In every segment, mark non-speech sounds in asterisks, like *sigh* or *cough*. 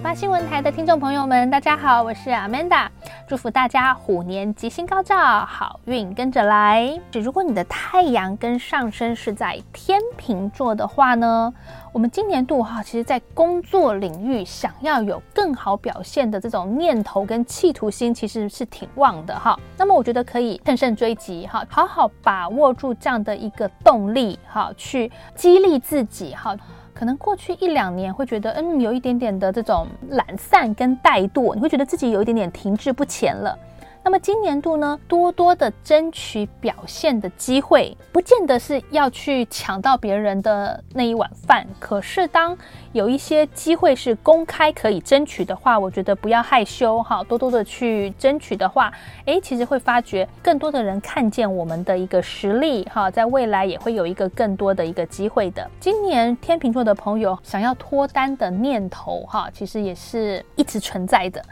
九八新闻台的听众朋友们，大家好，我是 Amanda，祝福大家虎年吉星高照，好运跟着来。如果你的太阳跟上升是在天秤座的话呢，我们今年度哈，其实在工作领域想要有更好表现的这种念头跟企图心，其实是挺旺的哈。那么我觉得可以乘胜追击哈，好好把握住这样的一个动力哈，去激励自己哈。可能过去一两年会觉得，嗯，有一点点的这种懒散跟怠惰，你会觉得自己有一点点停滞不前了。那么今年度呢，多多的争取表现的机会，不见得是要去抢到别人的那一碗饭。可是当有一些机会是公开可以争取的话，我觉得不要害羞哈，多多的去争取的话，诶，其实会发觉更多的人看见我们的一个实力哈，在未来也会有一个更多的一个机会的。今年天秤座的朋友想要脱单的念头哈，其实也是一直存在的。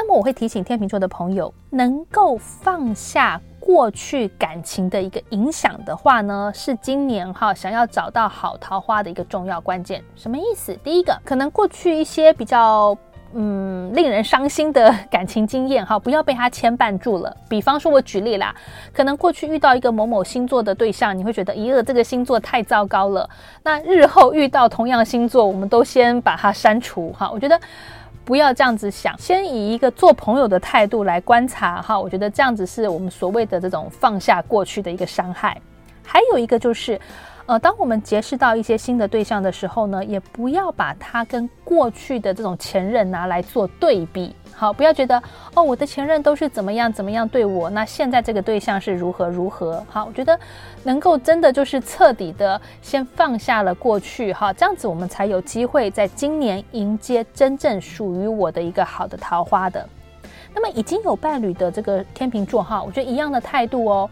那么我会提醒天秤座的朋友，能够放下过去感情的一个影响的话呢，是今年哈想要找到好桃花的一个重要关键。什么意思？第一个，可能过去一些比较嗯令人伤心的感情经验哈，不要被他牵绊住了。比方说，我举例啦，可能过去遇到一个某某星座的对象，你会觉得咦，这个星座太糟糕了。那日后遇到同样星座，我们都先把它删除哈。我觉得。不要这样子想，先以一个做朋友的态度来观察哈，我觉得这样子是我们所谓的这种放下过去的一个伤害。还有一个就是，呃，当我们结识到一些新的对象的时候呢，也不要把它跟过去的这种前任拿来做对比。好，不要觉得哦，我的前任都是怎么样怎么样对我，那现在这个对象是如何如何？好，我觉得能够真的就是彻底的先放下了过去，哈，这样子我们才有机会在今年迎接真正属于我的一个好的桃花的。那么已经有伴侣的这个天秤座，哈，我觉得一样的态度哦，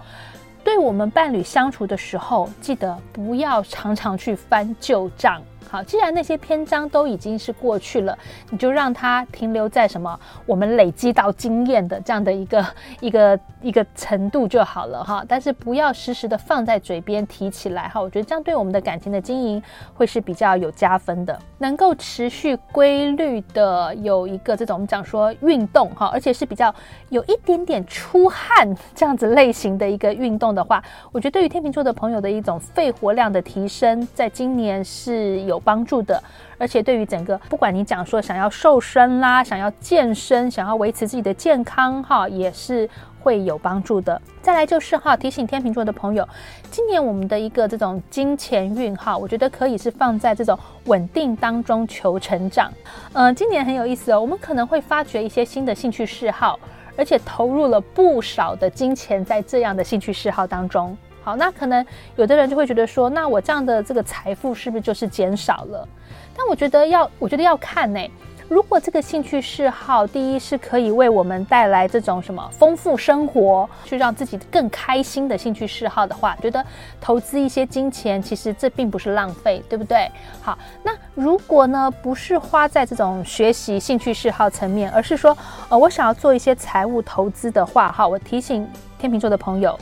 对我们伴侣相处的时候，记得不要常常去翻旧账。好，既然那些篇章都已经是过去了，你就让它停留在什么我们累积到经验的这样的一个 *laughs* 一个一个程度就好了哈。但是不要时时的放在嘴边提起来哈，我觉得这样对我们的感情的经营会是比较有加分的。能够持续规律的有一个这种我们讲说运动哈，而且是比较有一点点出汗这样子类型的一个运动的话，我觉得对于天秤座的朋友的一种肺活量的提升，在今年是有。有帮助的，而且对于整个，不管你讲说想要瘦身啦，想要健身，想要维持自己的健康哈，也是会有帮助的。再来就是哈，提醒天秤座的朋友，今年我们的一个这种金钱运哈，我觉得可以是放在这种稳定当中求成长。嗯，今年很有意思哦，我们可能会发掘一些新的兴趣嗜好，而且投入了不少的金钱在这样的兴趣嗜好当中。好，那可能有的人就会觉得说，那我这样的这个财富是不是就是减少了？但我觉得要，我觉得要看呢。如果这个兴趣嗜好，第一是可以为我们带来这种什么丰富生活，去让自己更开心的兴趣嗜好的话，觉得投资一些金钱，其实这并不是浪费，对不对？好，那如果呢，不是花在这种学习兴趣嗜好层面，而是说，呃，我想要做一些财务投资的话，哈，我提醒天秤座的朋友。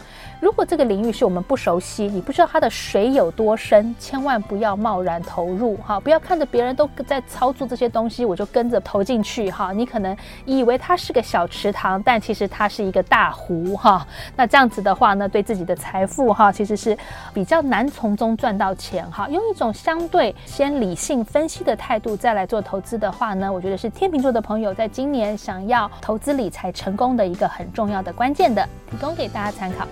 如果这个领域是我们不熟悉，你不知道它的水有多深，千万不要贸然投入哈！不要看着别人都在操作这些东西，我就跟着投进去哈！你可能以为它是个小池塘，但其实它是一个大湖哈！那这样子的话呢，对自己的财富哈，其实是比较难从中赚到钱哈！用一种相对先理性分析的态度再来做投资的话呢，我觉得是天秤座的朋友在今年想要投资理财成功的一个很重要的关键的，提供给大家参考。